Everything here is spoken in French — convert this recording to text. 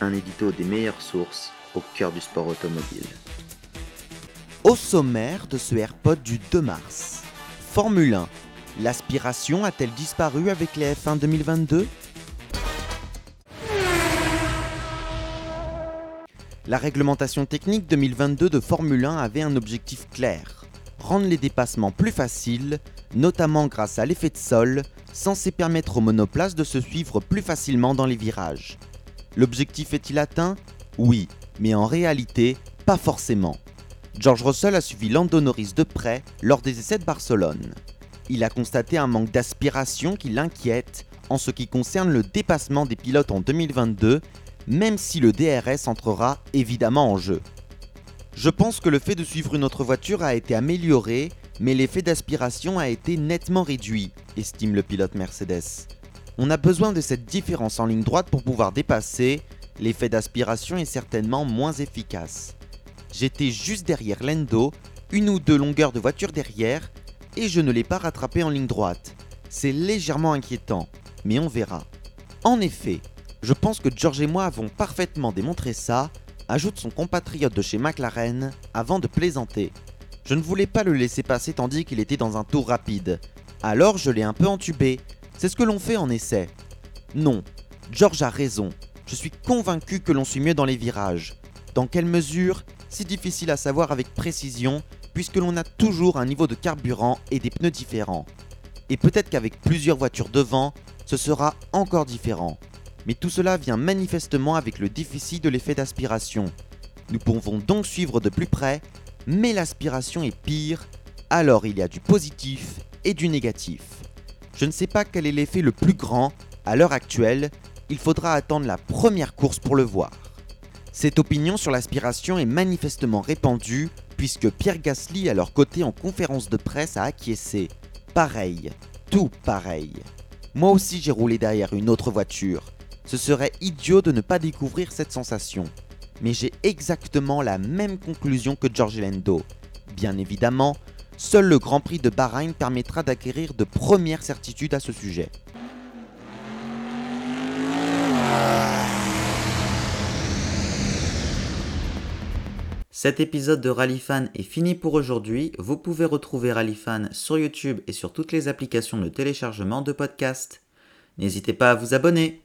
Un édito des meilleures sources au cœur du sport automobile. Au sommaire de ce AirPod du 2 mars. Formule 1. L'aspiration a-t-elle disparu avec les F1 2022 La réglementation technique 2022 de Formule 1 avait un objectif clair. Rendre les dépassements plus faciles, notamment grâce à l'effet de sol, censé permettre aux monoplaces de se suivre plus facilement dans les virages. L'objectif est-il atteint? Oui, mais en réalité, pas forcément. George Russell a suivi Lando Norris de près lors des essais de Barcelone. Il a constaté un manque d'aspiration qui l'inquiète en ce qui concerne le dépassement des pilotes en 2022, même si le DRS entrera évidemment en jeu. Je pense que le fait de suivre une autre voiture a été amélioré, mais l'effet d'aspiration a été nettement réduit, estime le pilote Mercedes. On a besoin de cette différence en ligne droite pour pouvoir dépasser, l'effet d'aspiration est certainement moins efficace. J'étais juste derrière Lendo, une ou deux longueurs de voiture derrière, et je ne l'ai pas rattrapé en ligne droite. C'est légèrement inquiétant, mais on verra. En effet, je pense que George et moi avons parfaitement démontré ça, ajoute son compatriote de chez McLaren, avant de plaisanter. Je ne voulais pas le laisser passer tandis qu'il était dans un tour rapide. Alors je l'ai un peu entubé. C'est ce que l'on fait en essai. Non, George a raison. Je suis convaincu que l'on suit mieux dans les virages. Dans quelle mesure? C'est difficile à savoir avec précision puisque l'on a toujours un niveau de carburant et des pneus différents. Et peut-être qu'avec plusieurs voitures devant, ce sera encore différent. Mais tout cela vient manifestement avec le déficit de l'effet d'aspiration. Nous pouvons donc suivre de plus près, mais l'aspiration est pire, alors il y a du positif et du négatif. Je ne sais pas quel est l'effet le plus grand, à l'heure actuelle, il faudra attendre la première course pour le voir. Cette opinion sur l'aspiration est manifestement répandue puisque Pierre Gasly à leur côté en conférence de presse a acquiescé. Pareil, tout pareil. Moi aussi j'ai roulé derrière une autre voiture. Ce serait idiot de ne pas découvrir cette sensation. Mais j'ai exactement la même conclusion que George Lando. Bien évidemment, seul le Grand Prix de Bahreïn permettra d'acquérir de premières certitudes à ce sujet. Cet épisode de Rallyfan est fini pour aujourd'hui. Vous pouvez retrouver Rallyfan sur YouTube et sur toutes les applications de téléchargement de podcasts. N'hésitez pas à vous abonner.